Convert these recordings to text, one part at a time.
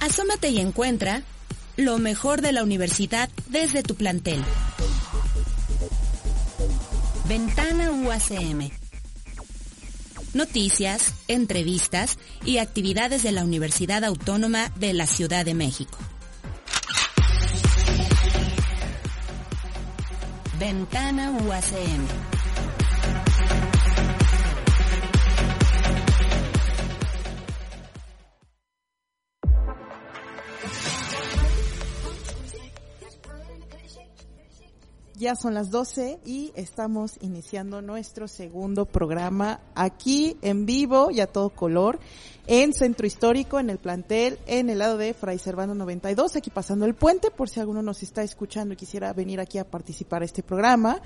Asómate y encuentra lo mejor de la universidad desde tu plantel. Ventana UACM. Noticias, entrevistas y actividades de la Universidad Autónoma de la Ciudad de México. Ventana UACM. Ya son las 12 y estamos iniciando nuestro segundo programa aquí en vivo y a todo color en Centro Histórico, en el plantel, en el lado de Fray Servando 92, aquí pasando el puente, por si alguno nos está escuchando y quisiera venir aquí a participar a este programa.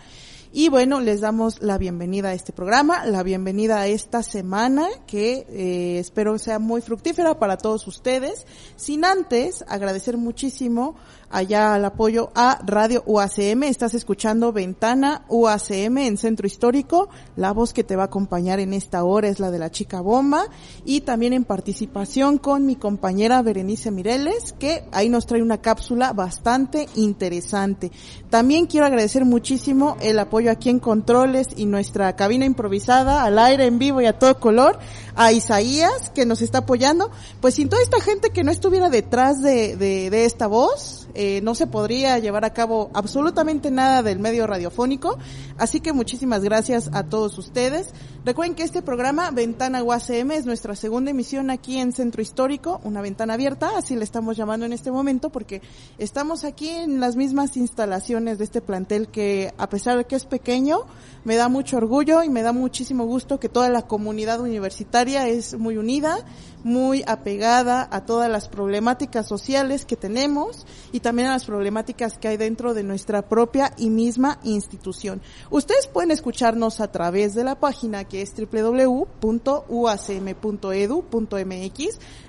Y bueno, les damos la bienvenida a este programa, la bienvenida a esta semana que eh, espero sea muy fructífera para todos ustedes. Sin antes agradecer muchísimo allá al apoyo a Radio UACM. Estás escuchando Ventana UACM en Centro Histórico. La voz que te va a acompañar en esta hora es la de la chica bomba y también en participación con mi compañera Berenice Mireles, que ahí nos trae una cápsula bastante interesante. También quiero agradecer muchísimo el apoyo aquí en Controles y nuestra cabina improvisada al aire en vivo y a todo color, a Isaías que nos está apoyando. Pues sin toda esta gente que no estuviera detrás de, de, de esta voz, eh, no se podría llevar a cabo absolutamente nada del medio radiofónico. Así que muchísimas gracias a todos ustedes. Recuerden que este programa, Ventana UACM, es nuestra segunda emisión aquí en Centro Histórico, una ventana abierta, así le estamos llamando en este momento, porque estamos aquí en las mismas instalaciones de este plantel que, a pesar de que es pequeño, me da mucho orgullo y me da muchísimo gusto que toda la comunidad universitaria es muy unida, muy apegada a todas las problemáticas sociales que tenemos y también a las problemáticas que hay dentro de nuestra propia y misma institución. Ustedes pueden escucharnos a través de la página que es www.uacm.edu.mx.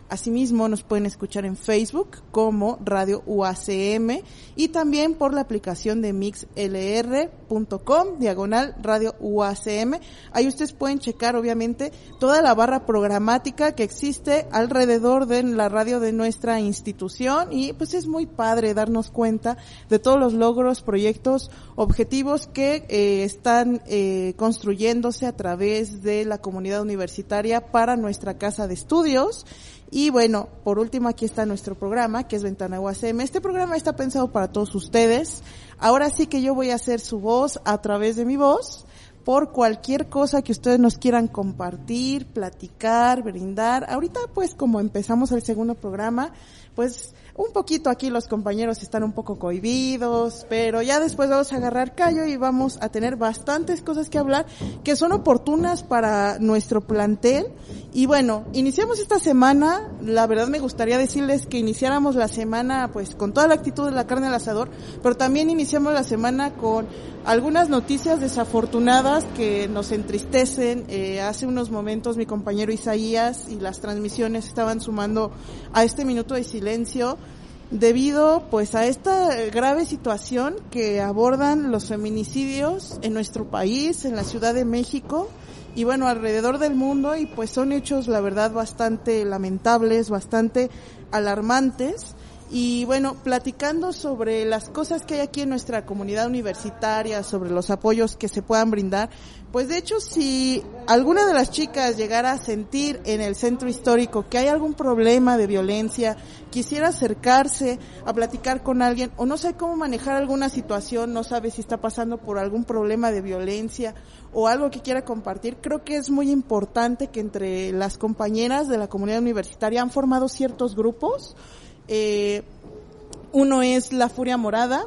Asimismo, nos pueden escuchar en Facebook como Radio UACM y también por la aplicación de mixlr.com, diagonal Radio UACM. Ahí ustedes pueden checar, obviamente, toda la barra programática que existe alrededor de la radio de nuestra institución y pues es muy padre darnos cuenta de todos los logros, proyectos, objetivos que eh, están eh, construyéndose a través de la comunidad universitaria para nuestra casa de estudios. Y bueno, por último aquí está nuestro programa, que es Ventana UACM. Este programa está pensado para todos ustedes. Ahora sí que yo voy a hacer su voz a través de mi voz por cualquier cosa que ustedes nos quieran compartir, platicar, brindar. Ahorita pues como empezamos el segundo programa, pues un poquito aquí los compañeros están un poco cohibidos, pero ya después vamos a agarrar callo y vamos a tener bastantes cosas que hablar que son oportunas para nuestro plantel. Y bueno, iniciamos esta semana, la verdad me gustaría decirles que iniciáramos la semana pues con toda la actitud de la carne al asador, pero también iniciamos la semana con algunas noticias desafortunadas que nos entristecen. Eh, hace unos momentos mi compañero Isaías y las transmisiones estaban sumando a este minuto de silencio debido pues a esta grave situación que abordan los feminicidios en nuestro país, en la Ciudad de México y bueno, alrededor del mundo y pues son hechos la verdad bastante lamentables, bastante alarmantes. Y bueno, platicando sobre las cosas que hay aquí en nuestra comunidad universitaria, sobre los apoyos que se puedan brindar, pues de hecho si alguna de las chicas llegara a sentir en el centro histórico que hay algún problema de violencia, quisiera acercarse a platicar con alguien o no sé cómo manejar alguna situación, no sabe si está pasando por algún problema de violencia o algo que quiera compartir, creo que es muy importante que entre las compañeras de la comunidad universitaria han formado ciertos grupos. Eh, uno es La Furia Morada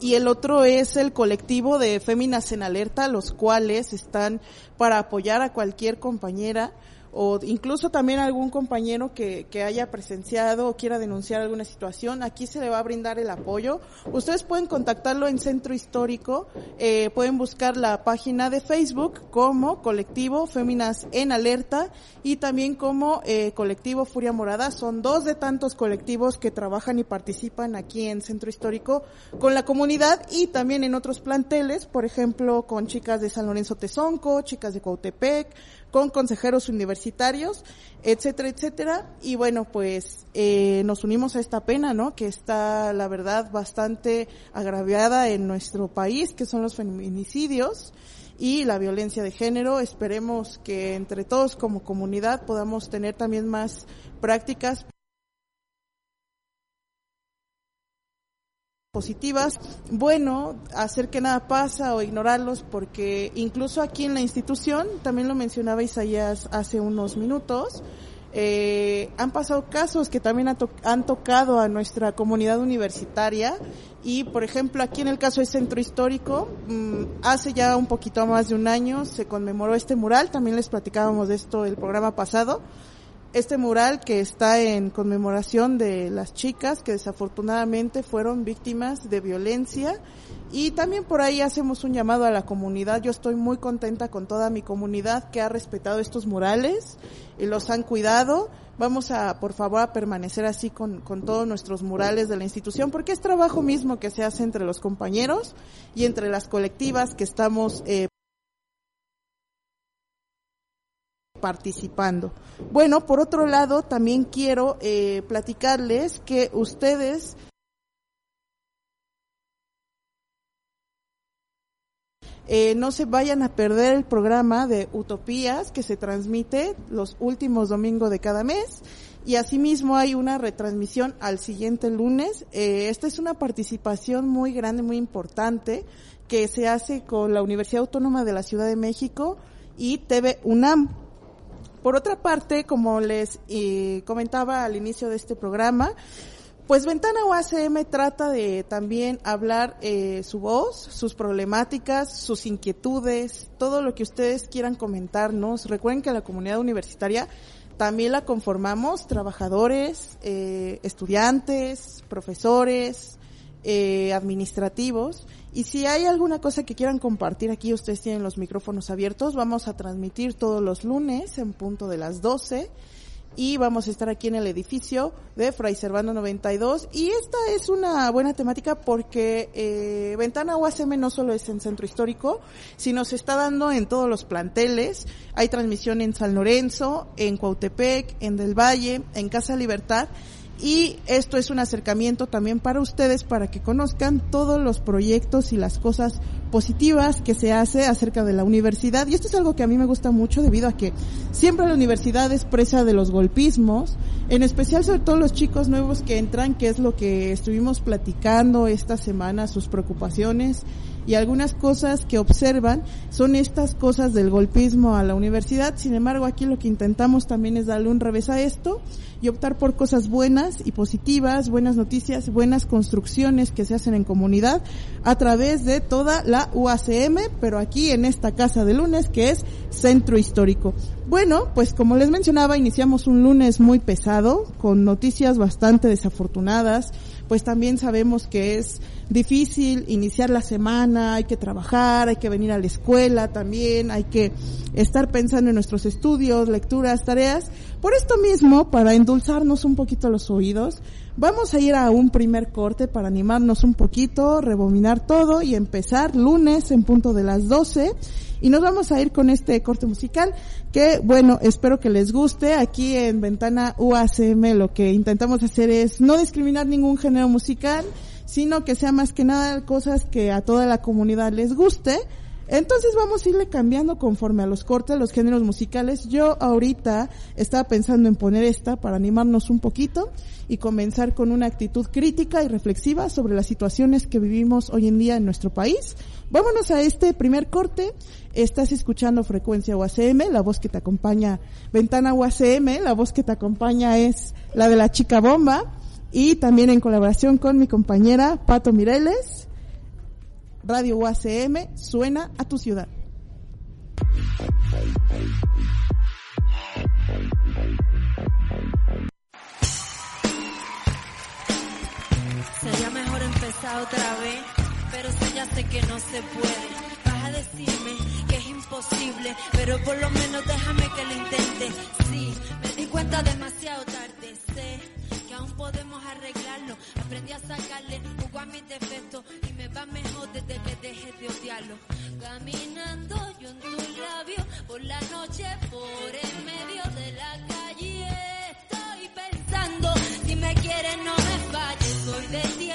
y el otro es el colectivo de Féminas en Alerta, los cuales están para apoyar a cualquier compañera o incluso también algún compañero que, que haya presenciado o quiera denunciar alguna situación, aquí se le va a brindar el apoyo. Ustedes pueden contactarlo en Centro Histórico, eh, pueden buscar la página de Facebook como colectivo Féminas en Alerta y también como eh, colectivo Furia Morada. Son dos de tantos colectivos que trabajan y participan aquí en Centro Histórico con la comunidad y también en otros planteles, por ejemplo, con chicas de San Lorenzo Tezonco, chicas de Cuautepec, con consejeros universitarios, etcétera, etcétera. Y bueno, pues eh, nos unimos a esta pena, ¿no? Que está, la verdad, bastante agraviada en nuestro país, que son los feminicidios y la violencia de género. Esperemos que entre todos como comunidad podamos tener también más prácticas positivas, bueno, hacer que nada pasa o ignorarlos porque incluso aquí en la institución, también lo mencionaba Isaías hace unos minutos, eh, han pasado casos que también han tocado a nuestra comunidad universitaria. Y, por ejemplo, aquí en el caso del Centro Histórico, mmm, hace ya un poquito más de un año se conmemoró este mural, también les platicábamos de esto el programa pasado, este mural que está en conmemoración de las chicas que desafortunadamente fueron víctimas de violencia y también por ahí hacemos un llamado a la comunidad. Yo estoy muy contenta con toda mi comunidad que ha respetado estos murales y los han cuidado. Vamos a, por favor, a permanecer así con, con todos nuestros murales de la institución porque es trabajo mismo que se hace entre los compañeros y entre las colectivas que estamos eh, participando. Bueno, por otro lado, también quiero eh, platicarles que ustedes eh, no se vayan a perder el programa de Utopías que se transmite los últimos domingos de cada mes y asimismo hay una retransmisión al siguiente lunes. Eh, esta es una participación muy grande, muy importante que se hace con la Universidad Autónoma de la Ciudad de México y TV UNAM. Por otra parte, como les eh, comentaba al inicio de este programa, pues Ventana UACM trata de también hablar eh, su voz, sus problemáticas, sus inquietudes, todo lo que ustedes quieran comentarnos. Recuerden que la comunidad universitaria también la conformamos trabajadores, eh, estudiantes, profesores, eh, administrativos y si hay alguna cosa que quieran compartir aquí, ustedes tienen los micrófonos abiertos. Vamos a transmitir todos los lunes en punto de las 12 y vamos a estar aquí en el edificio de Fray Servando 92 y esta es una buena temática porque eh, Ventana UACM no solo es en Centro Histórico, sino se está dando en todos los planteles. Hay transmisión en San Lorenzo, en Cuautepec, en Del Valle, en Casa Libertad y esto es un acercamiento también para ustedes para que conozcan todos los proyectos y las cosas positivas que se hace acerca de la universidad. Y esto es algo que a mí me gusta mucho debido a que siempre la universidad es presa de los golpismos, en especial sobre todo los chicos nuevos que entran, que es lo que estuvimos platicando esta semana, sus preocupaciones y algunas cosas que observan son estas cosas del golpismo a la universidad. Sin embargo, aquí lo que intentamos también es darle un revés a esto y optar por cosas buenas y positivas, buenas noticias, buenas construcciones que se hacen en comunidad a través de toda la UACM, pero aquí en esta casa de lunes que es Centro Histórico. Bueno, pues como les mencionaba, iniciamos un lunes muy pesado con noticias bastante desafortunadas, pues también sabemos que es difícil iniciar la semana, hay que trabajar, hay que venir a la escuela también, hay que estar pensando en nuestros estudios, lecturas, tareas. Por esto mismo, para endulzarnos un poquito los oídos, vamos a ir a un primer corte para animarnos un poquito, rebobinar todo y empezar lunes en punto de las 12 y nos vamos a ir con este corte musical que, bueno, espero que les guste. Aquí en Ventana UACM lo que intentamos hacer es no discriminar ningún género musical, sino que sea más que nada cosas que a toda la comunidad les guste. Entonces vamos a irle cambiando conforme a los cortes, los géneros musicales. Yo ahorita estaba pensando en poner esta para animarnos un poquito y comenzar con una actitud crítica y reflexiva sobre las situaciones que vivimos hoy en día en nuestro país. Vámonos a este primer corte. Estás escuchando Frecuencia UACM, la voz que te acompaña, Ventana UACM, la voz que te acompaña es la de la chica bomba y también en colaboración con mi compañera Pato Mireles, Radio UACM, suena a tu ciudad. Sería mejor empezar otra vez, pero eso ya sé que no se puede. Vas a decirme que es imposible, pero por lo menos déjame que lo intente. Sí, me di cuenta demasiado tarde, sé que aún podemos arreglarlo. Aprendí a sacarle jugo a mis defectos y me va mejor desde que dejé de odiarlo. Caminando yo en tus labios por la noche, por en medio de la calle. Estoy pensando, si me quieres no me falles, soy de tierra,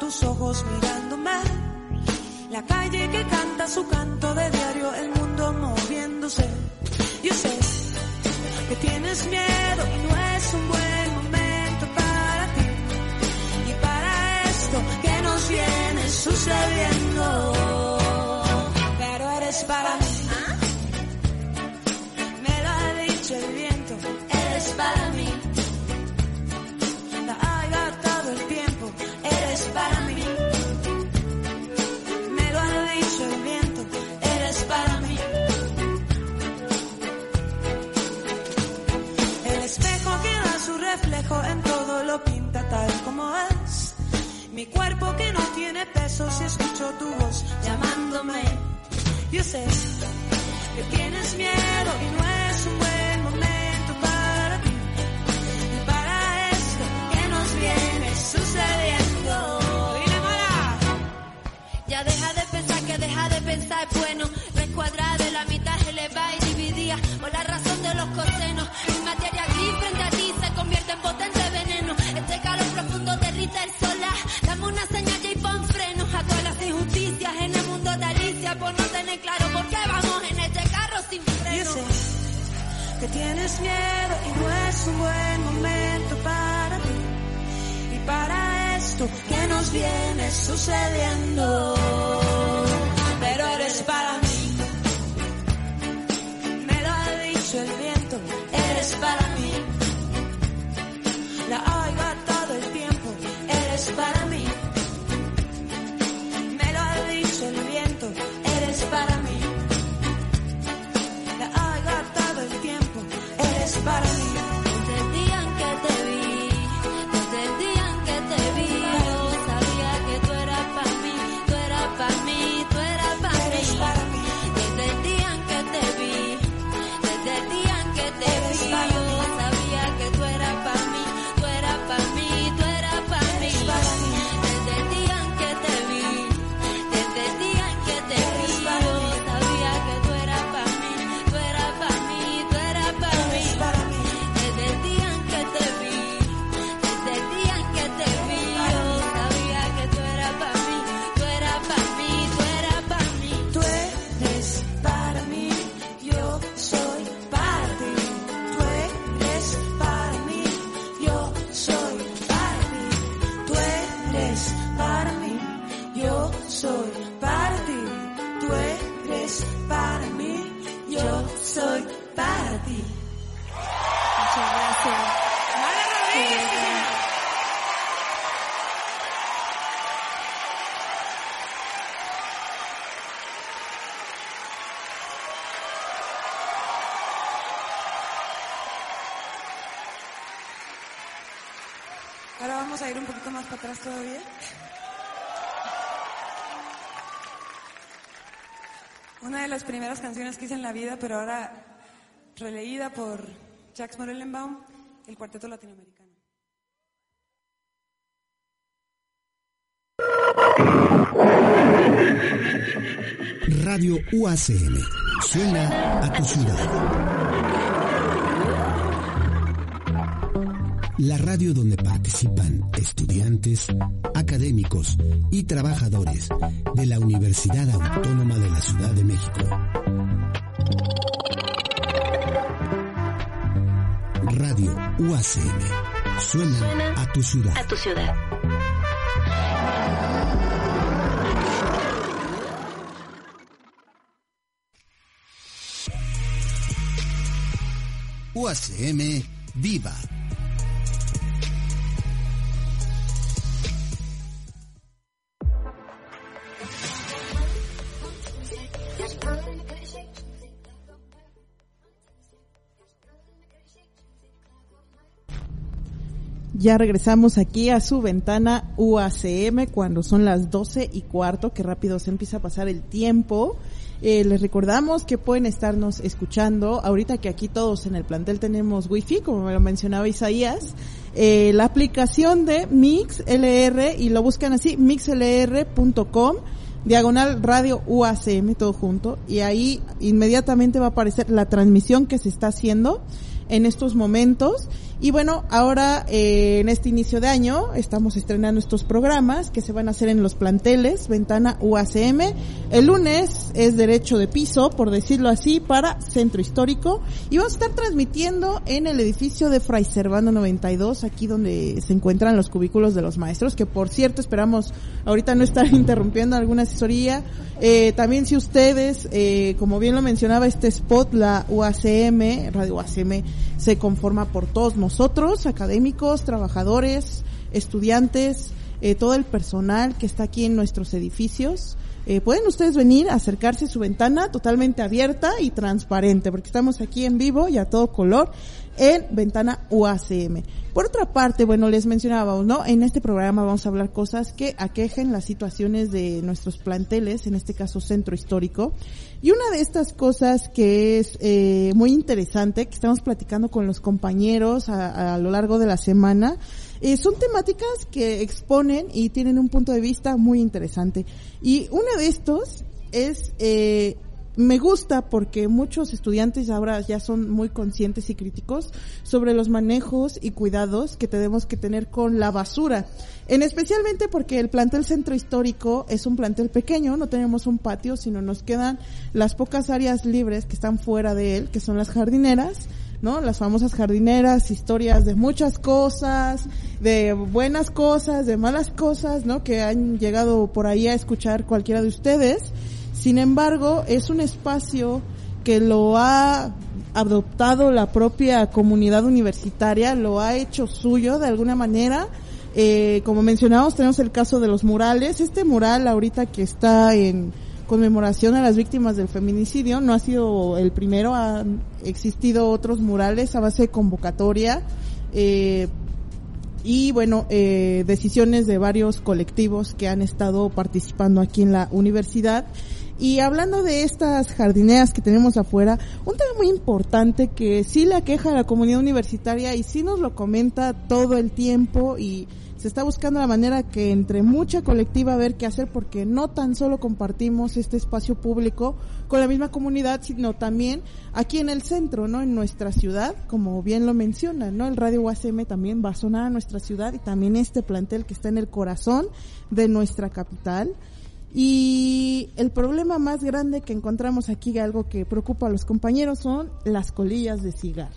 tus ojos mirándome. La calle que canta su canto de diario, el mundo moviéndose. Yo sé que tienes miedo y no es un buen momento para ti. Y para esto que nos viene sucediendo. Pero eres para mí. Tal como es. Mi cuerpo que no tiene peso si escucho tu voz llamándome. Yo sé que tienes miedo y no es un buen momento para ti. Y para esto que nos viene sucediendo. Ya deja de pensar que deja de pensar es bueno. Tres tienes miedo y no es un buen momento para ti y para esto que nos viene sucediendo. Pero eres para mí, me lo ha dicho el viento, eres para mí. La ha gastado el tiempo, eres para mí. Me lo ha dicho el viento, eres para mí. Atrás todavía. Una de las primeras canciones que hice en la vida, pero ahora releída por Jacques Morellenbaum, el Cuarteto Latinoamericano. Radio UACM. Suena a tu ciudad. La radio donde participan estudiantes, académicos y trabajadores de la Universidad Autónoma de la Ciudad de México. Radio UACM. Suena, a tu ciudad. A tu ciudad. UACM Viva. Ya regresamos aquí a su ventana UACM cuando son las 12 y cuarto, que rápido se empieza a pasar el tiempo. Eh, les recordamos que pueden estarnos escuchando. Ahorita que aquí todos en el plantel tenemos wifi, como me lo mencionaba Isaías, eh, la aplicación de MixLR y lo buscan así, mixlr.com diagonal radio UACM todo junto y ahí inmediatamente va a aparecer la transmisión que se está haciendo en estos momentos y bueno, ahora eh, en este inicio de año estamos estrenando estos programas que se van a hacer en los planteles, Ventana UACM. El lunes es derecho de piso, por decirlo así, para Centro Histórico. Y vamos a estar transmitiendo en el edificio de Fray Servando 92, aquí donde se encuentran los cubículos de los maestros, que por cierto esperamos ahorita no estar interrumpiendo alguna asesoría. Eh, también si ustedes, eh, como bien lo mencionaba este spot, la UACM, Radio UACM, se conforma por todos académicos, trabajadores, estudiantes, eh, todo el personal que está aquí en nuestros edificios. Eh, pueden ustedes venir, acercarse a su ventana totalmente abierta y transparente, porque estamos aquí en vivo y a todo color en Ventana UACM. Por otra parte, bueno, les mencionábamos, ¿no? En este programa vamos a hablar cosas que aquejen las situaciones de nuestros planteles, en este caso centro histórico. Y una de estas cosas que es eh, muy interesante, que estamos platicando con los compañeros a, a lo largo de la semana, eh, son temáticas que exponen y tienen un punto de vista muy interesante. Y uno de estos es eh, me gusta porque muchos estudiantes ahora ya son muy conscientes y críticos sobre los manejos y cuidados que tenemos que tener con la basura. En especialmente porque el plantel centro histórico es un plantel pequeño, no tenemos un patio, sino nos quedan las pocas áreas libres que están fuera de él, que son las jardineras, ¿no? Las famosas jardineras, historias de muchas cosas, de buenas cosas, de malas cosas, ¿no? Que han llegado por ahí a escuchar cualquiera de ustedes. Sin embargo, es un espacio que lo ha adoptado la propia comunidad universitaria, lo ha hecho suyo de alguna manera. Eh, como mencionamos, tenemos el caso de los murales. Este mural ahorita que está en conmemoración a las víctimas del feminicidio no ha sido el primero, han existido otros murales a base de convocatoria. Eh, y bueno, eh, decisiones de varios colectivos que han estado participando aquí en la universidad. Y hablando de estas jardineras que tenemos afuera, un tema muy importante que sí la queja a la comunidad universitaria y sí nos lo comenta todo el tiempo y se está buscando la manera que entre mucha colectiva ver qué hacer porque no tan solo compartimos este espacio público con la misma comunidad, sino también aquí en el centro, ¿no? En nuestra ciudad, como bien lo menciona, ¿no? El Radio UACM también va a sonar a nuestra ciudad y también este plantel que está en el corazón de nuestra capital. Y el problema más grande que encontramos aquí, algo que preocupa a los compañeros, son las colillas de cigarro.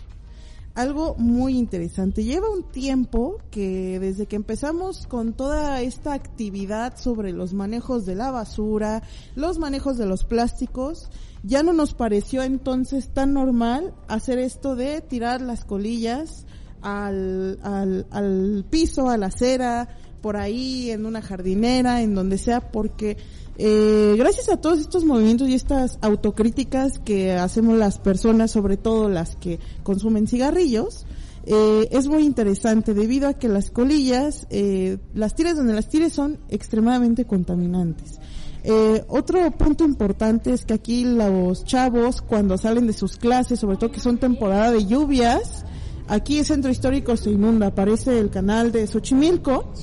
Algo muy interesante. Lleva un tiempo que desde que empezamos con toda esta actividad sobre los manejos de la basura, los manejos de los plásticos, ya no nos pareció entonces tan normal hacer esto de tirar las colillas al, al, al piso, a la acera, por ahí, en una jardinera, en donde sea, porque eh, gracias a todos estos movimientos y estas autocríticas que hacemos las personas, sobre todo las que consumen cigarrillos, eh, es muy interesante debido a que las colillas, eh, las tires donde las tires son extremadamente contaminantes. Eh, otro punto importante es que aquí los chavos cuando salen de sus clases, sobre todo que son temporada de lluvias, aquí el centro histórico se inunda, aparece el canal de Xochimilco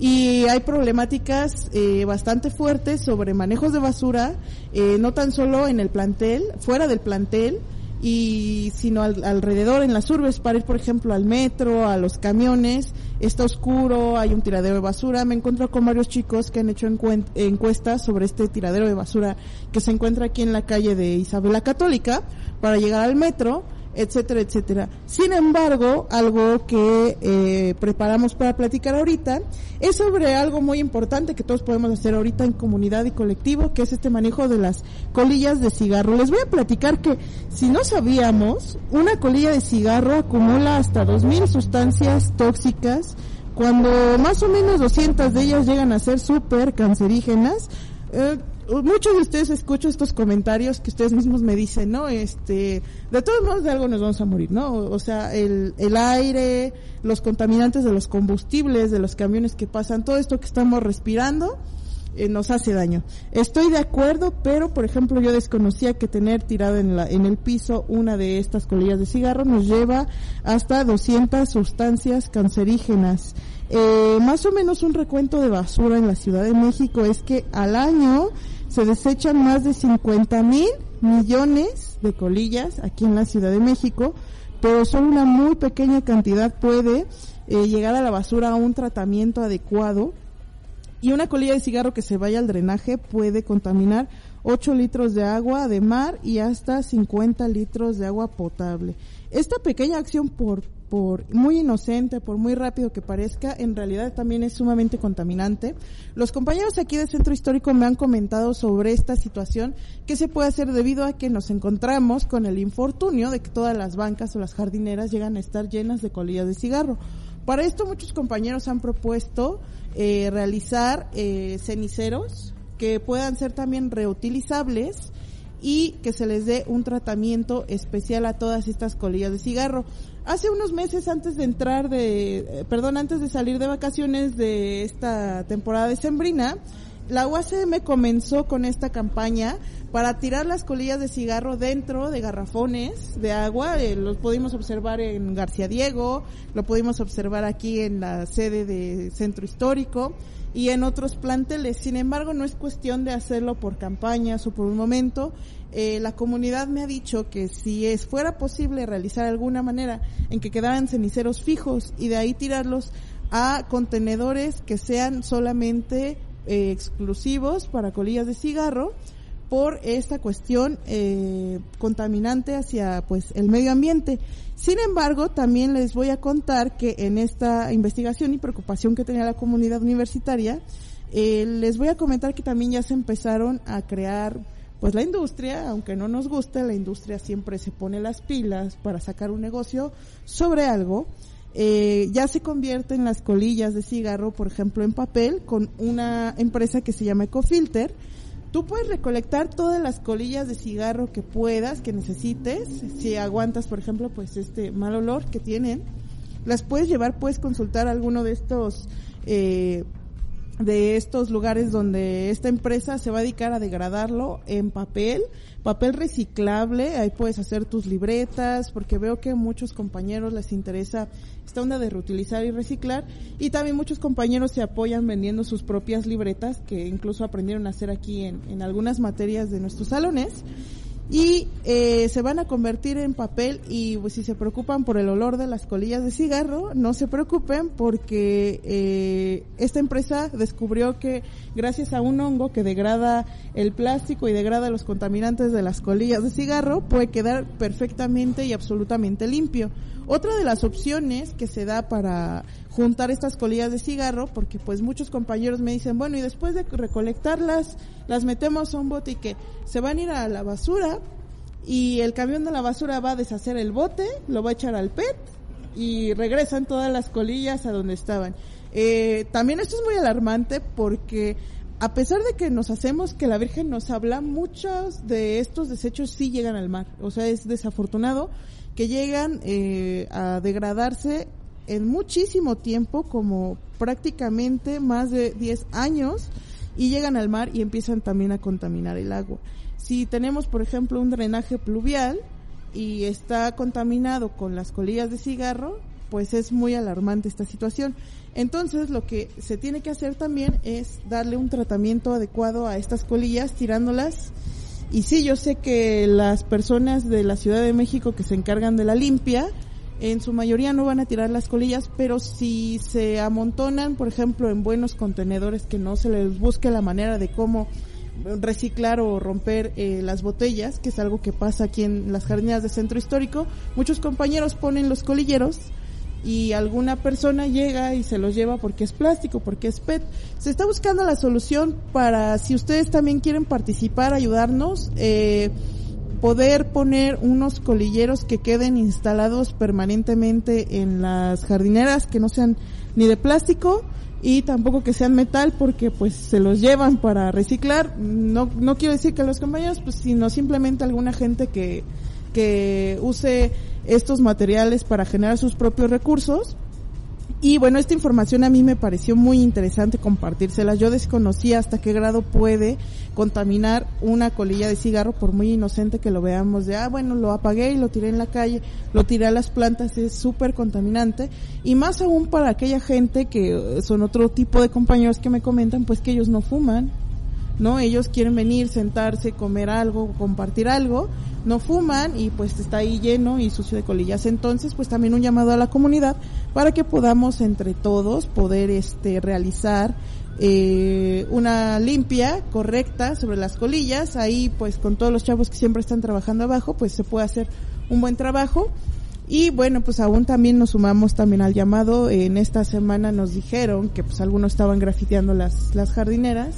y hay problemáticas eh, bastante fuertes sobre manejos de basura, eh, no tan solo en el plantel, fuera del plantel, y sino al- alrededor en las urbes para ir por ejemplo al metro, a los camiones, está oscuro, hay un tiradero de basura, me encuentro con varios chicos que han hecho encuestas sobre este tiradero de basura que se encuentra aquí en la calle de Isabela Católica para llegar al metro etcétera, etcétera. Sin embargo, algo que eh, preparamos para platicar ahorita es sobre algo muy importante que todos podemos hacer ahorita en comunidad y colectivo, que es este manejo de las colillas de cigarro. Les voy a platicar que si no sabíamos, una colilla de cigarro acumula hasta 2.000 sustancias tóxicas, cuando más o menos 200 de ellas llegan a ser súper cancerígenas. Eh, muchos de ustedes escucho estos comentarios que ustedes mismos me dicen, ¿no? Este, de todos modos de algo nos vamos a morir, ¿no? O sea, el, el aire, los contaminantes de los combustibles, de los camiones que pasan, todo esto que estamos respirando, eh, nos hace daño. Estoy de acuerdo, pero por ejemplo yo desconocía que tener tirado en, la, en el piso una de estas colillas de cigarro nos lleva hasta 200 sustancias cancerígenas. Eh, más o menos un recuento de basura en la Ciudad de México es que al año se desechan más de 50 mil millones de colillas aquí en la Ciudad de México, pero solo una muy pequeña cantidad puede eh, llegar a la basura a un tratamiento adecuado y una colilla de cigarro que se vaya al drenaje puede contaminar 8 litros de agua de mar y hasta 50 litros de agua potable. Esta pequeña acción por por muy inocente, por muy rápido que parezca, en realidad también es sumamente contaminante. Los compañeros aquí del Centro Histórico me han comentado sobre esta situación que se puede hacer debido a que nos encontramos con el infortunio de que todas las bancas o las jardineras llegan a estar llenas de colillas de cigarro. Para esto muchos compañeros han propuesto eh, realizar eh, ceniceros que puedan ser también reutilizables y que se les dé un tratamiento especial a todas estas colillas de cigarro. Hace unos meses antes de entrar de, eh, perdón, antes de salir de vacaciones de esta temporada de Sembrina, la UACM comenzó con esta campaña para tirar las colillas de cigarro dentro de garrafones de agua. Eh, los pudimos observar en García Diego, lo pudimos observar aquí en la sede de Centro Histórico y en otros planteles. Sin embargo, no es cuestión de hacerlo por campañas o por un momento. Eh, la comunidad me ha dicho que si es fuera posible realizar alguna manera en que quedaran ceniceros fijos y de ahí tirarlos a contenedores que sean solamente eh, exclusivos para colillas de cigarro por esta cuestión eh, contaminante hacia pues el medio ambiente. Sin embargo, también les voy a contar que en esta investigación y preocupación que tenía la comunidad universitaria, eh, les voy a comentar que también ya se empezaron a crear pues la industria, aunque no nos guste, la industria siempre se pone las pilas para sacar un negocio sobre algo. Eh, ya se convierten las colillas de cigarro, por ejemplo, en papel con una empresa que se llama Ecofilter. Tú puedes recolectar todas las colillas de cigarro que puedas, que necesites, si aguantas, por ejemplo, pues este mal olor que tienen. Las puedes llevar, puedes consultar alguno de estos eh, de estos lugares donde esta empresa se va a dedicar a degradarlo en papel, papel reciclable, ahí puedes hacer tus libretas, porque veo que a muchos compañeros les interesa esta onda de reutilizar y reciclar, y también muchos compañeros se apoyan vendiendo sus propias libretas, que incluso aprendieron a hacer aquí en, en algunas materias de nuestros salones y eh, se van a convertir en papel y pues si se preocupan por el olor de las colillas de cigarro, no se preocupen porque eh, esta empresa descubrió que gracias a un hongo que degrada el plástico y degrada los contaminantes de las colillas de cigarro puede quedar perfectamente y absolutamente limpio. Otra de las opciones que se da para juntar estas colillas de cigarro, porque pues muchos compañeros me dicen, bueno, y después de recolectarlas, las metemos a un bote y que se van a ir a la basura y el camión de la basura va a deshacer el bote, lo va a echar al PET y regresan todas las colillas a donde estaban. Eh, también esto es muy alarmante porque a pesar de que nos hacemos que la Virgen nos habla, muchos de estos desechos sí llegan al mar. O sea, es desafortunado que llegan eh, a degradarse en muchísimo tiempo, como prácticamente más de 10 años, y llegan al mar y empiezan también a contaminar el agua. Si tenemos, por ejemplo, un drenaje pluvial y está contaminado con las colillas de cigarro, pues es muy alarmante esta situación. Entonces, lo que se tiene que hacer también es darle un tratamiento adecuado a estas colillas, tirándolas Y sí, yo sé que las personas de la Ciudad de México que se encargan de la limpia, en su mayoría no van a tirar las colillas, pero si se amontonan, por ejemplo, en buenos contenedores que no se les busque la manera de cómo reciclar o romper eh, las botellas, que es algo que pasa aquí en las jardineras de centro histórico, muchos compañeros ponen los colilleros y alguna persona llega y se los lleva porque es plástico, porque es PET. Se está buscando la solución para si ustedes también quieren participar, ayudarnos, eh, poder poner unos colilleros que queden instalados permanentemente en las jardineras, que no sean ni de plástico y tampoco que sean metal porque pues se los llevan para reciclar. No, no quiero decir que los compañeros, pues sino simplemente alguna gente que, que use estos materiales para generar sus propios recursos. Y bueno, esta información a mí me pareció muy interesante compartírsela. Yo desconocía hasta qué grado puede contaminar una colilla de cigarro, por muy inocente que lo veamos de, ah, bueno, lo apagué y lo tiré en la calle, lo tiré a las plantas, es súper contaminante. Y más aún para aquella gente que son otro tipo de compañeros que me comentan, pues que ellos no fuman, ¿no? Ellos quieren venir, sentarse, comer algo, compartir algo, no fuman y pues está ahí lleno y sucio de colillas. Entonces, pues también un llamado a la comunidad para que podamos entre todos poder este realizar eh, una limpia correcta sobre las colillas. Ahí pues con todos los chavos que siempre están trabajando abajo, pues se puede hacer un buen trabajo. Y bueno, pues aún también nos sumamos también al llamado. En esta semana nos dijeron que pues algunos estaban grafiteando las, las jardineras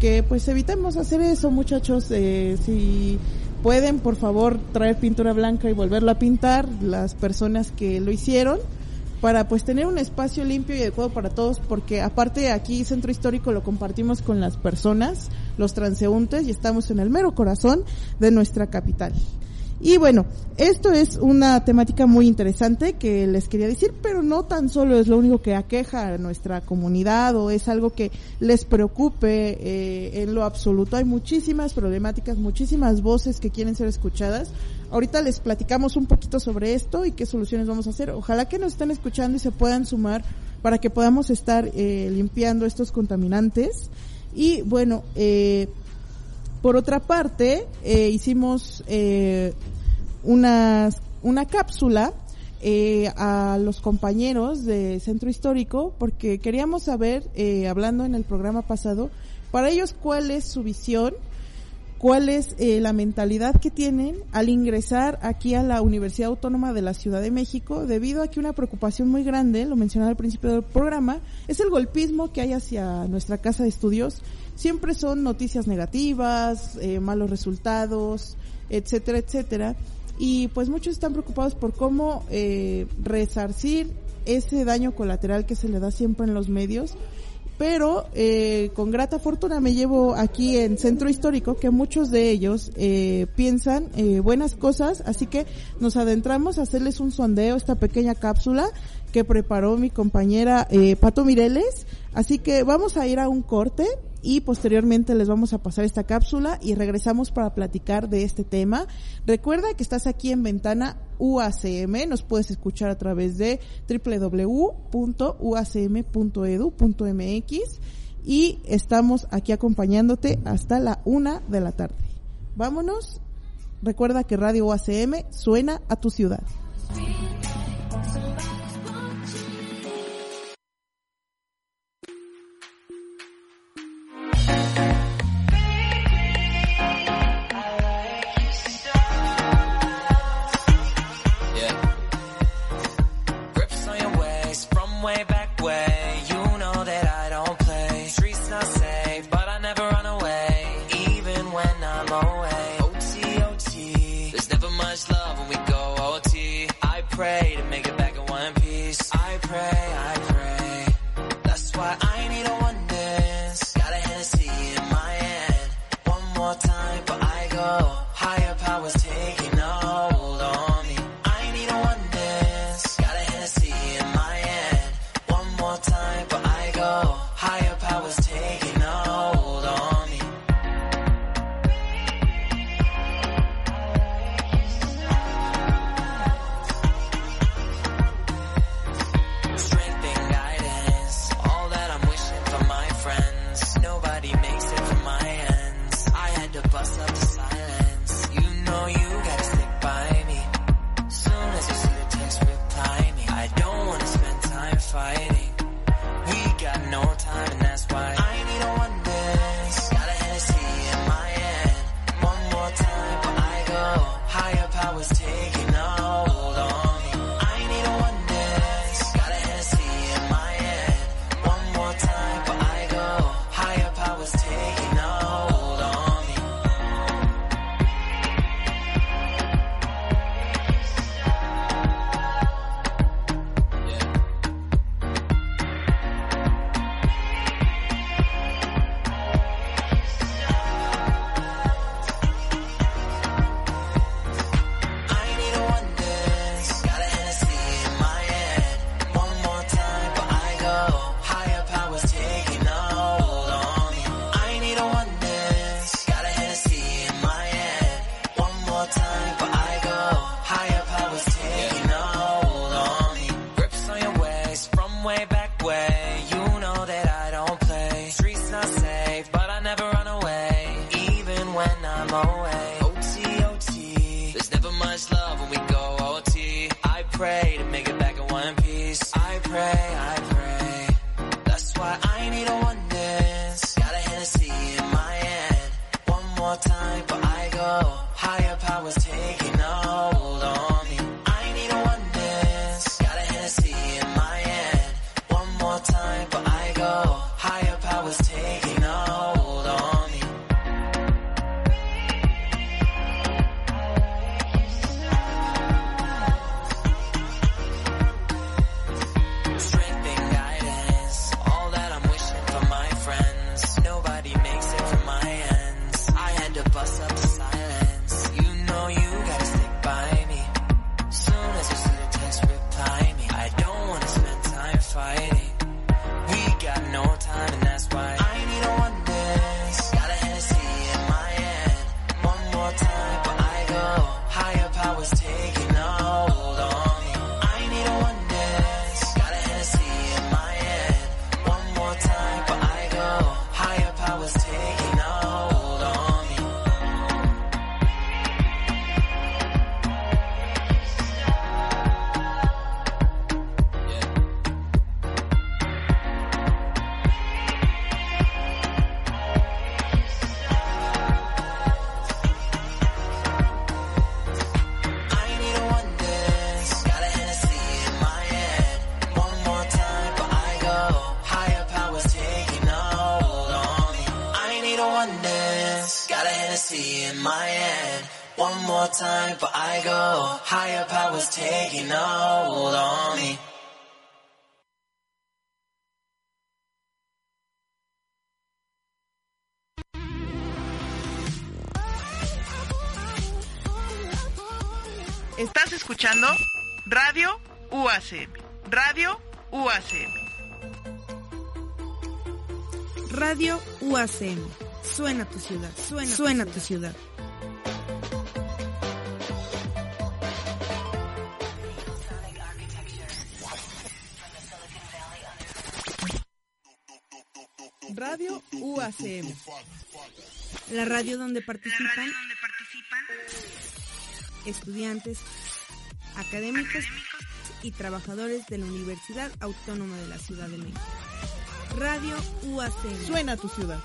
que pues evitemos hacer eso muchachos eh, si pueden por favor traer pintura blanca y volverlo a pintar las personas que lo hicieron para pues tener un espacio limpio y adecuado para todos porque aparte aquí Centro Histórico lo compartimos con las personas, los transeúntes y estamos en el mero corazón de nuestra capital. Y bueno, esto es una temática muy interesante que les quería decir, pero no tan solo es lo único que aqueja a nuestra comunidad o es algo que les preocupe eh, en lo absoluto. Hay muchísimas problemáticas, muchísimas voces que quieren ser escuchadas. Ahorita les platicamos un poquito sobre esto y qué soluciones vamos a hacer. Ojalá que nos estén escuchando y se puedan sumar para que podamos estar eh, limpiando estos contaminantes. Y bueno, eh, por otra parte, eh, hicimos eh, una, una cápsula eh, a los compañeros de Centro Histórico porque queríamos saber, eh, hablando en el programa pasado, para ellos cuál es su visión, cuál es eh, la mentalidad que tienen al ingresar aquí a la Universidad Autónoma de la Ciudad de México, debido a que una preocupación muy grande, lo mencionaba al principio del programa, es el golpismo que hay hacia nuestra casa de estudios. Siempre son noticias negativas, eh, malos resultados, etcétera, etcétera. Y pues muchos están preocupados por cómo eh, resarcir ese daño colateral que se le da siempre en los medios. Pero eh, con grata fortuna me llevo aquí en Centro Histórico que muchos de ellos eh, piensan eh, buenas cosas, así que nos adentramos a hacerles un sondeo, esta pequeña cápsula que preparó mi compañera eh, Pato Mireles. Así que vamos a ir a un corte y posteriormente les vamos a pasar esta cápsula y regresamos para platicar de este tema. Recuerda que estás aquí en Ventana UACM, nos puedes escuchar a través de www.uacm.edu.mx y estamos aquí acompañándote hasta la una de la tarde. Vámonos. Recuerda que Radio UACM suena a tu ciudad. UACM. Radio UACM. Radio UACM. Suena tu ciudad. Suena, Suena tu ciudad. Radio UACM. La radio donde participan, estudiantes, académicos y trabajadores de la Universidad Autónoma de la Ciudad de México. Radio UACM. Suena tu ciudad.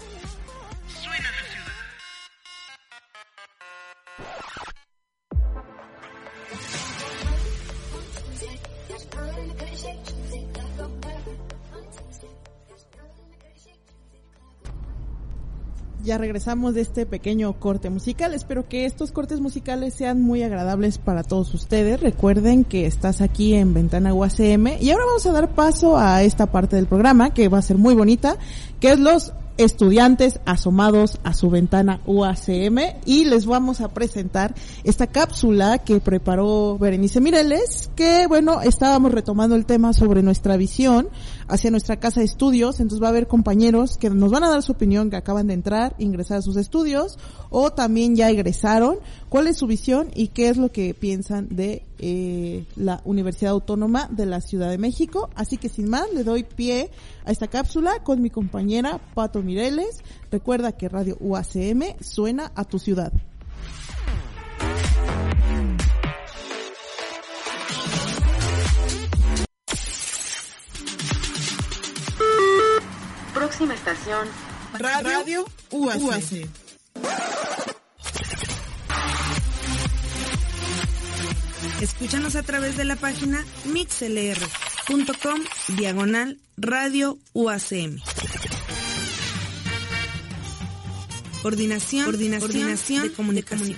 Ya regresamos de este pequeño corte musical. Espero que estos cortes musicales sean muy agradables para todos ustedes. Recuerden que estás aquí en Ventana UACM y ahora vamos a dar paso a esta parte del programa que va a ser muy bonita, que es los estudiantes asomados a su ventana UACM y les vamos a presentar esta cápsula que preparó Berenice Mireles, que bueno, estábamos retomando el tema sobre nuestra visión hacia nuestra casa de estudios, entonces va a haber compañeros que nos van a dar su opinión que acaban de entrar, ingresar a sus estudios o también ya egresaron, cuál es su visión y qué es lo que piensan de eh, la Universidad Autónoma de la Ciudad de México. Así que sin más, le doy pie a esta cápsula con mi compañera Pato Mireles. Recuerda que Radio UACM suena a tu ciudad. Próxima estación. Radio, UAC. Escúchanos a través de la página mixlr.com diagonal radio UACM. Coordinación, coordinación, coordinación de comunicación.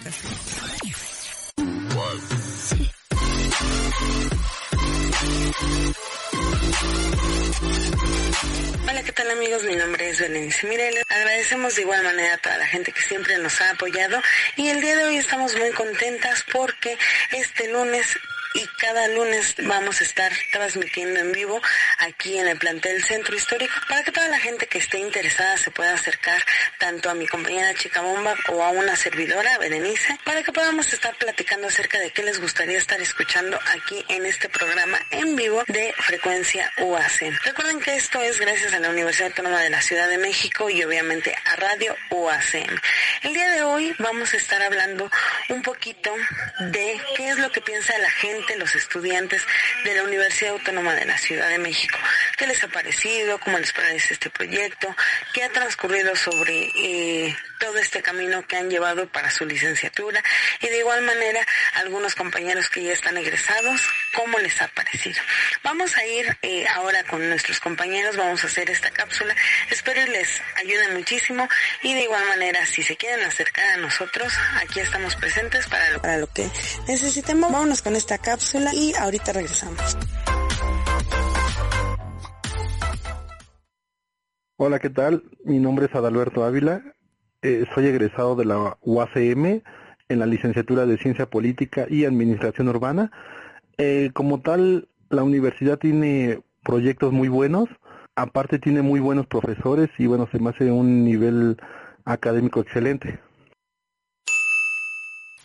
Hola, ¿qué tal amigos? Mi nombre es Berenice Mireles. Agradecemos de igual manera a toda la gente que siempre nos ha apoyado y el día de hoy estamos muy contentas porque este lunes y cada lunes vamos a estar transmitiendo en vivo aquí en el plantel Centro Histórico para que toda la gente que esté interesada se pueda acercar tanto a mi compañera Chica Bomba o a una servidora, Berenice, para que podamos estar platicando acerca de qué les gustaría estar escuchando aquí en este programa en vivo de Frecuencia UAC. Recuerden que esto es gracias a la Universidad Autónoma de la Ciudad de México y obviamente a Radio UACM. El día de hoy vamos a estar hablando un poquito de qué es lo que piensa la gente los estudiantes de la Universidad Autónoma de la Ciudad de México. ¿Qué les ha parecido? ¿Cómo les parece este proyecto? ¿Qué ha transcurrido sobre eh, todo este camino que han llevado para su licenciatura? Y de igual manera, algunos compañeros que ya están egresados, ¿cómo les ha parecido? Vamos a ir eh, ahora con nuestros compañeros, vamos a hacer esta cápsula. Espero les ayude muchísimo y de igual manera, si se quieren acercar a nosotros, aquí estamos presentes para lo, para lo que necesitemos. Vámonos con esta cápsula y ahorita regresamos. Hola, ¿qué tal? Mi nombre es Adalberto Ávila. Eh, soy egresado de la UACM en la licenciatura de Ciencia Política y Administración Urbana. Eh, como tal, la universidad tiene proyectos muy buenos. Aparte tiene muy buenos profesores y bueno, se me hace un nivel académico excelente.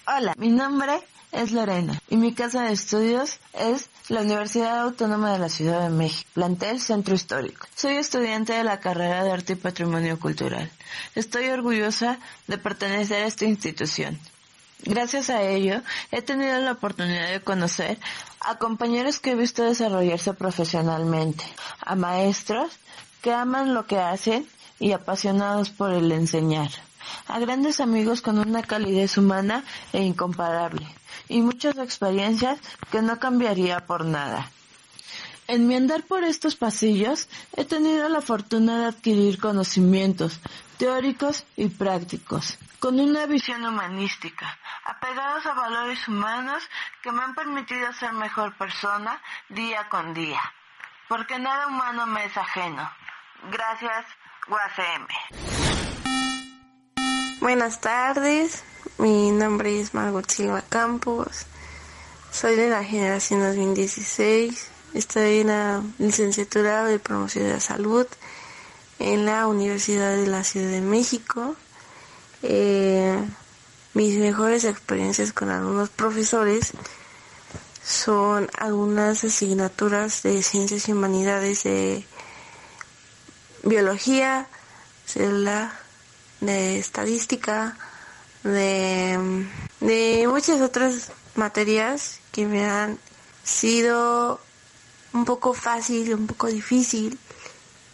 Hola, mi nombre es Lorena y mi casa de estudios es la Universidad Autónoma de la Ciudad de México, plantel Centro Histórico. Soy estudiante de la carrera de Arte y Patrimonio Cultural. Estoy orgullosa de pertenecer a esta institución. Gracias a ello, he tenido la oportunidad de conocer a compañeros que he visto desarrollarse profesionalmente, a maestros que aman lo que hacen y apasionados por el enseñar, a grandes amigos con una calidez humana e incomparable y muchas experiencias que no cambiaría por nada. En mi andar por estos pasillos he tenido la fortuna de adquirir conocimientos teóricos y prácticos, con una visión humanística, apegados a valores humanos que me han permitido ser mejor persona día con día, porque nada humano me es ajeno. Gracias, UACM. Buenas tardes, mi nombre es Margot Silva Campos, soy de la generación 2016, estoy en la licenciatura de promoción de la salud en la Universidad de la Ciudad de México. Eh, mis mejores experiencias con algunos profesores son algunas asignaturas de ciencias y humanidades de biología, celular, de estadística, de, de muchas otras materias que me han sido un poco fácil, un poco difícil,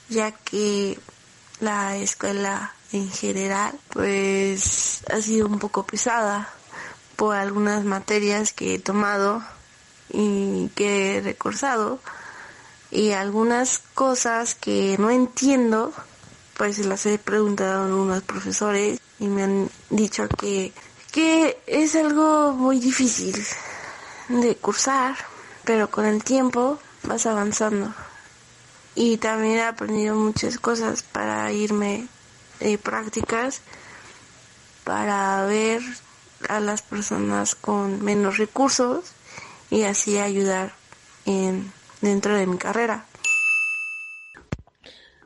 ya que la escuela en general pues ha sido un poco pesada por algunas materias que he tomado y que he recursado. Y algunas cosas que no entiendo pues las he preguntado a unos profesores y me han dicho que, que es algo muy difícil de cursar, pero con el tiempo vas avanzando. Y también he aprendido muchas cosas para irme de prácticas, para ver a las personas con menos recursos y así ayudar en, dentro de mi carrera.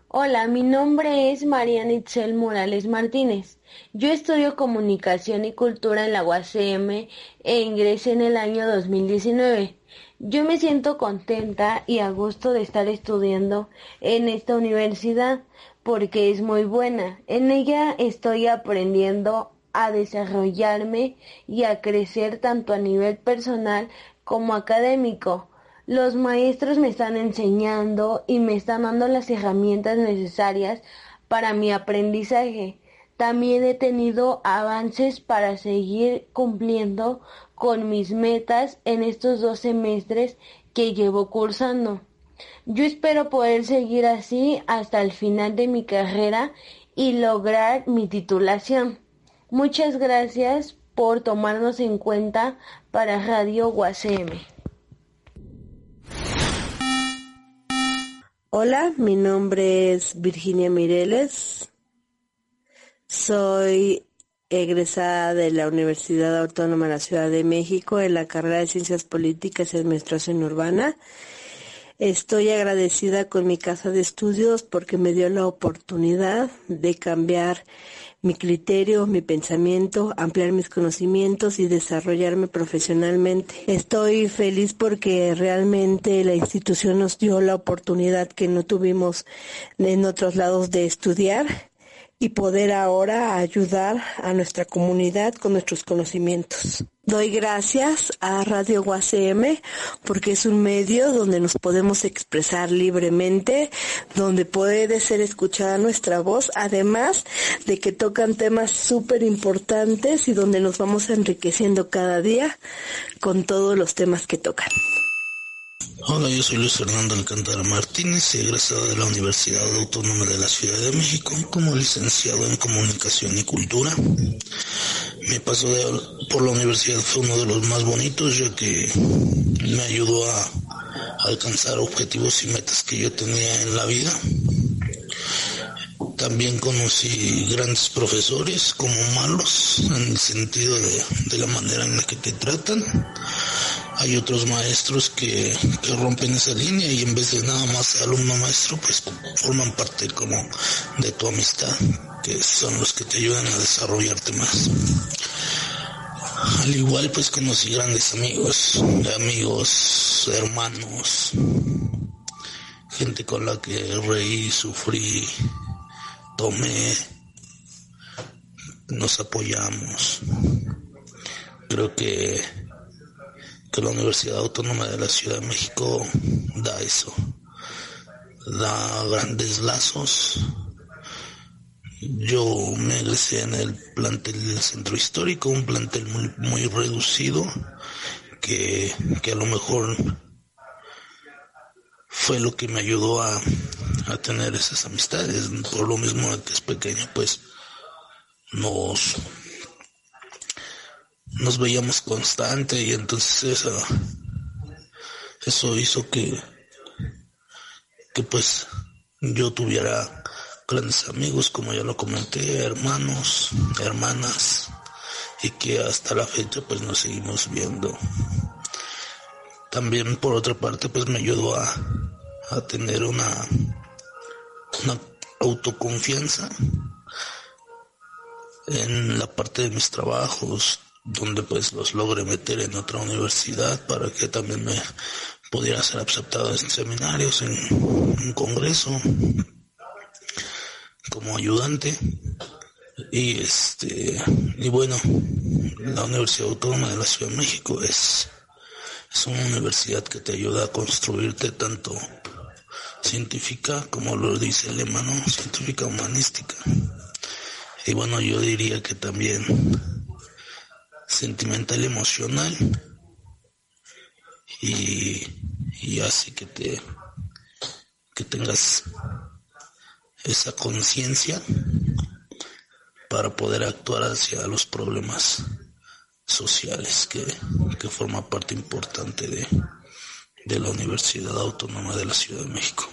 Hola, mi nombre es Mariana Itzel Morales Martínez. Yo estudio Comunicación y Cultura en la UACM e ingresé en el año 2019. Yo me siento contenta y a gusto de estar estudiando en esta universidad porque es muy buena. En ella estoy aprendiendo a desarrollarme y a crecer tanto a nivel personal como académico. Los maestros me están enseñando y me están dando las herramientas necesarias para mi aprendizaje. También he tenido avances para seguir cumpliendo con mis metas en estos dos semestres que llevo cursando. Yo espero poder seguir así hasta el final de mi carrera y lograr mi titulación. Muchas gracias por tomarnos en cuenta para Radio UACM. Hola, mi nombre es Virginia Mireles. Soy egresada de la Universidad Autónoma de la Ciudad de México en la carrera de Ciencias Políticas y Administración Urbana. Estoy agradecida con mi casa de estudios porque me dio la oportunidad de cambiar mi criterio, mi pensamiento, ampliar mis conocimientos y desarrollarme profesionalmente. Estoy feliz porque realmente la institución nos dio la oportunidad que no tuvimos en otros lados de estudiar y poder ahora ayudar a nuestra comunidad con nuestros conocimientos. Doy gracias a Radio UACM porque es un medio donde nos podemos expresar libremente, donde puede ser escuchada nuestra voz, además de que tocan temas súper importantes y donde nos vamos enriqueciendo cada día con todos los temas que tocan. Hola, yo soy Luis Fernando Alcántara Martínez, egresado de la Universidad Autónoma de la Ciudad de México como licenciado en Comunicación y Cultura. Mi paso de, por la universidad fue uno de los más bonitos ya que me ayudó a alcanzar objetivos y metas que yo tenía en la vida. También conocí grandes profesores como malos en el sentido de, de la manera en la que te tratan hay otros maestros que, que, rompen esa línea y en vez de nada más alumno maestro, pues forman parte como de tu amistad, que son los que te ayudan a desarrollarte más. Al igual pues conocí grandes amigos, amigos, hermanos, gente con la que reí, sufrí, tomé, nos apoyamos. Creo que la Universidad Autónoma de la Ciudad de México da eso, da grandes lazos. Yo me egresé en el plantel del centro histórico, un plantel muy, muy reducido, que, que a lo mejor fue lo que me ayudó a, a tener esas amistades. Por lo mismo que es pequeño, pues nos nos veíamos constante y entonces eso, eso hizo que, que pues yo tuviera grandes amigos, como ya lo comenté, hermanos, hermanas, y que hasta la fecha pues nos seguimos viendo. También por otra parte pues me ayudó a, a tener una, una autoconfianza en la parte de mis trabajos, donde pues los logré meter en otra universidad para que también me pudiera ser aceptado en seminarios, en un congreso, como ayudante. Y este, y bueno, la Universidad Autónoma de la Ciudad de México es, es una universidad que te ayuda a construirte tanto científica, como lo dice el lema, Científica humanística. Y bueno, yo diría que también sentimental emocional y, y hace que te que tengas esa conciencia para poder actuar hacia los problemas sociales que, que forma parte importante de, de la Universidad Autónoma de la Ciudad de México.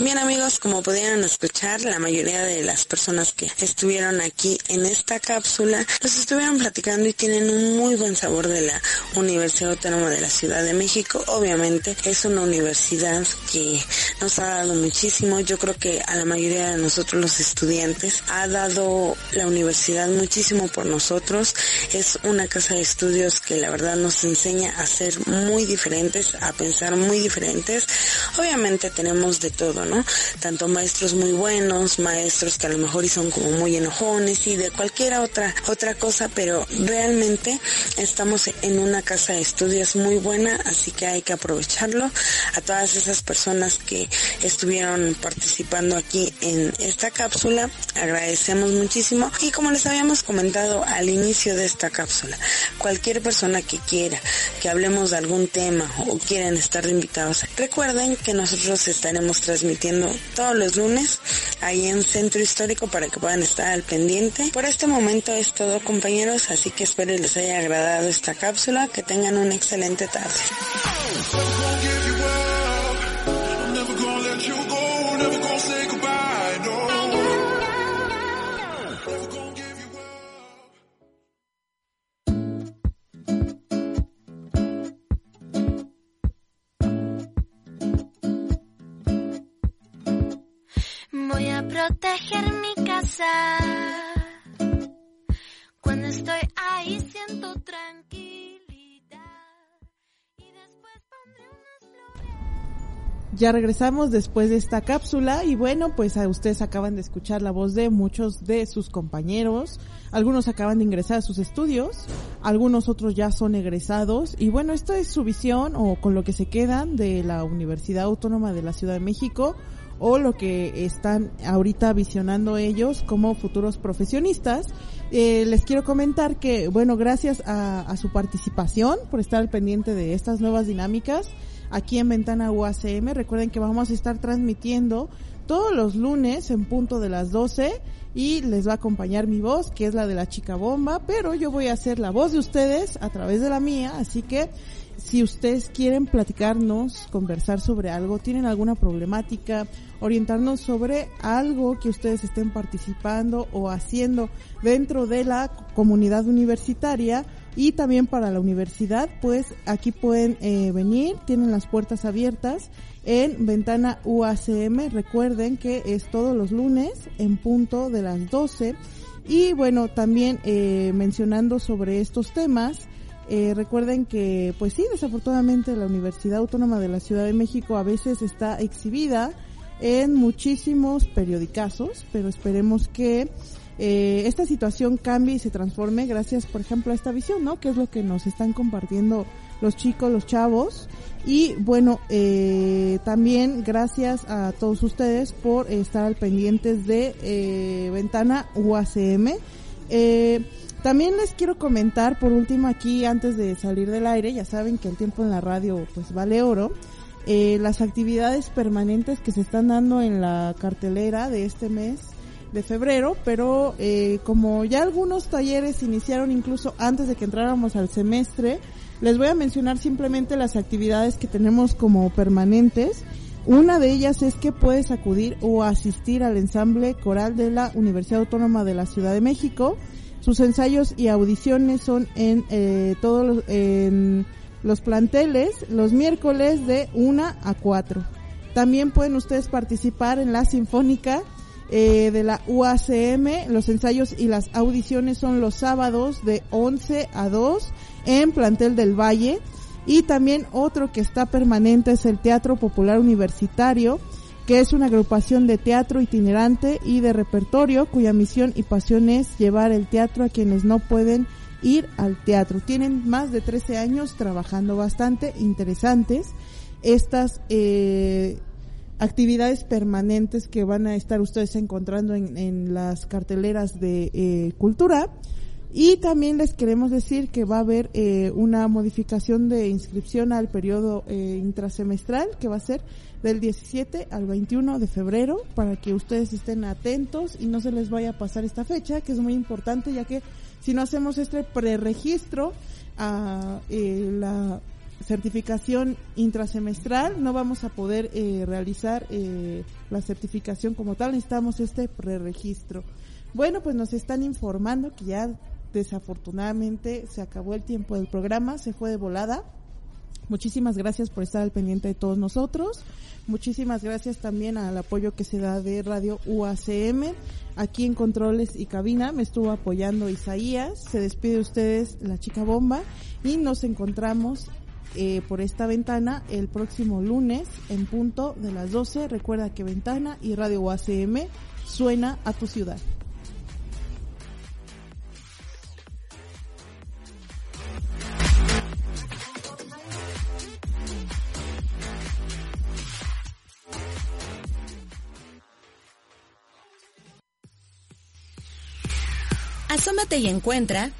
Bien amigos, como pudieron escuchar, la mayoría de las personas que estuvieron aquí en esta cápsula, los estuvieron platicando y tienen un muy buen sabor de la Universidad Autónoma de la Ciudad de México. Obviamente es una universidad que nos ha dado muchísimo. Yo creo que a la mayoría de nosotros los estudiantes ha dado la universidad muchísimo por nosotros. Es una casa de estudios que la verdad nos enseña a ser muy diferentes, a pensar muy diferentes. Obviamente tenemos de todo ¿no? Tanto maestros muy buenos, maestros que a lo mejor y son como muy enojones y de cualquier otra, otra cosa, pero realmente estamos en una casa de estudios muy buena, así que hay que aprovecharlo. A todas esas personas que estuvieron participando aquí en esta cápsula, agradecemos muchísimo y como les habíamos comentado al inicio de esta cápsula, cualquier persona que quiera que hablemos de algún tema o quieran estar invitados, recuerden que nosotros estaremos transmitiendo todos los lunes ahí en Centro Histórico para que puedan estar al pendiente. Por este momento es todo compañeros, así que espero les haya agradado esta cápsula, que tengan una excelente tarde. Proteger mi casa. Cuando estoy ahí siento tranquilidad. Y después pondré unas Ya regresamos después de esta cápsula y bueno, pues a ustedes acaban de escuchar la voz de muchos de sus compañeros. Algunos acaban de ingresar a sus estudios, algunos otros ya son egresados y bueno, esta es su visión o con lo que se quedan de la Universidad Autónoma de la Ciudad de México o lo que están ahorita visionando ellos como futuros profesionistas. Eh, les quiero comentar que, bueno, gracias a, a, su participación, por estar al pendiente de estas nuevas dinámicas aquí en Ventana UACM. Recuerden que vamos a estar transmitiendo todos los lunes en punto de las 12 y les va a acompañar mi voz, que es la de la chica bomba, pero yo voy a hacer la voz de ustedes a través de la mía, así que si ustedes quieren platicarnos, conversar sobre algo, tienen alguna problemática, orientarnos sobre algo que ustedes estén participando o haciendo dentro de la comunidad universitaria y también para la universidad, pues aquí pueden eh, venir, tienen las puertas abiertas en Ventana UACM. Recuerden que es todos los lunes en punto de las 12. Y bueno, también eh, mencionando sobre estos temas, eh, recuerden que, pues sí, desafortunadamente la Universidad Autónoma de la Ciudad de México a veces está exhibida en muchísimos periodicazos, pero esperemos que eh, esta situación cambie y se transforme gracias, por ejemplo, a esta visión, ¿no? Que es lo que nos están compartiendo los chicos, los chavos. Y bueno, eh, también gracias a todos ustedes por estar al pendientes de eh, Ventana UACM. Eh, también les quiero comentar por último aquí antes de salir del aire, ya saben que el tiempo en la radio pues vale oro, eh, las actividades permanentes que se están dando en la cartelera de este mes de febrero, pero eh, como ya algunos talleres iniciaron incluso antes de que entráramos al semestre, les voy a mencionar simplemente las actividades que tenemos como permanentes. Una de ellas es que puedes acudir o asistir al ensamble coral de la Universidad Autónoma de la Ciudad de México. Sus ensayos y audiciones son en eh, todos los, en los planteles los miércoles de 1 a 4. También pueden ustedes participar en la Sinfónica eh, de la UACM. Los ensayos y las audiciones son los sábados de 11 a 2 en Plantel del Valle. Y también otro que está permanente es el Teatro Popular Universitario, que es una agrupación de teatro itinerante y de repertorio cuya misión y pasión es llevar el teatro a quienes no pueden ir al teatro. Tienen más de 13 años trabajando bastante interesantes estas eh, actividades permanentes que van a estar ustedes encontrando en, en las carteleras de eh, cultura. Y también les queremos decir que va a haber eh, una modificación de inscripción al periodo eh, intrasemestral que va a ser del 17 al 21 de febrero para que ustedes estén atentos y no se les vaya a pasar esta fecha que es muy importante ya que si no hacemos este preregistro a eh, la certificación intrasemestral no vamos a poder eh, realizar eh, la certificación como tal necesitamos este preregistro. Bueno pues nos están informando que ya desafortunadamente se acabó el tiempo del programa se fue de volada Muchísimas gracias por estar al pendiente de todos nosotros. Muchísimas gracias también al apoyo que se da de Radio UACM. Aquí en Controles y Cabina me estuvo apoyando Isaías. Se despide de ustedes la chica bomba y nos encontramos eh, por esta ventana el próximo lunes en punto de las 12. Recuerda que Ventana y Radio UACM suena a tu ciudad. Asómate y encuentra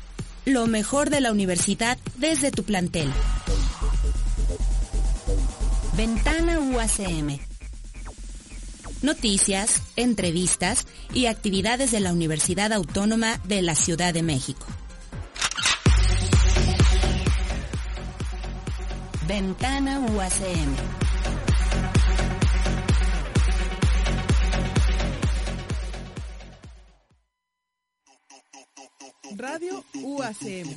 lo mejor de la universidad desde tu plantel. Ventana UACM. Noticias, entrevistas y actividades de la Universidad Autónoma de la Ciudad de México. Ventana UACM. Radio UACM.